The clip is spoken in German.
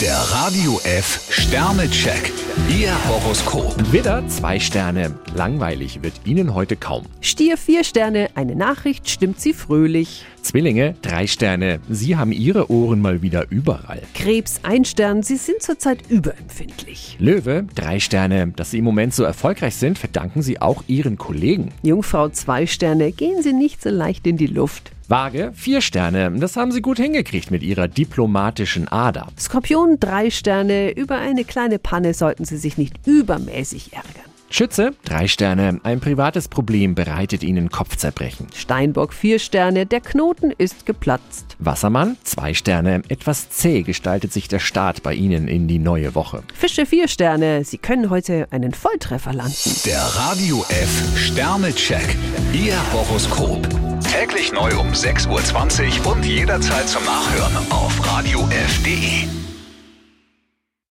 Der Radio F Sternecheck. Ihr Horoskop. Widder, zwei Sterne. Langweilig wird Ihnen heute kaum. Stier vier Sterne, eine Nachricht stimmt Sie fröhlich. Zwillinge, drei Sterne. Sie haben Ihre Ohren mal wieder überall. Krebs ein Stern, Sie sind zurzeit überempfindlich. Löwe, drei Sterne. Dass Sie im Moment so erfolgreich sind, verdanken Sie auch Ihren Kollegen. Jungfrau zwei Sterne, gehen Sie nicht so leicht in die Luft. Waage, vier Sterne. Das haben Sie gut hingekriegt mit Ihrer diplomatischen Ader. Skorpion drei Sterne, über eine kleine Panne sollten Sie sich nicht übermäßig ärgern. Schütze, drei Sterne. Ein privates Problem bereitet Ihnen Kopfzerbrechen. Steinbock vier Sterne, der Knoten ist geplatzt. Wassermann, zwei Sterne. Etwas zäh gestaltet sich der Start bei Ihnen in die neue Woche. Fische vier Sterne, Sie können heute einen Volltreffer landen. Der Radio F Sternecheck. Ihr Horoskop. Täglich neu um 6.20 Uhr und jederzeit zum Nachhören auf radiof.de.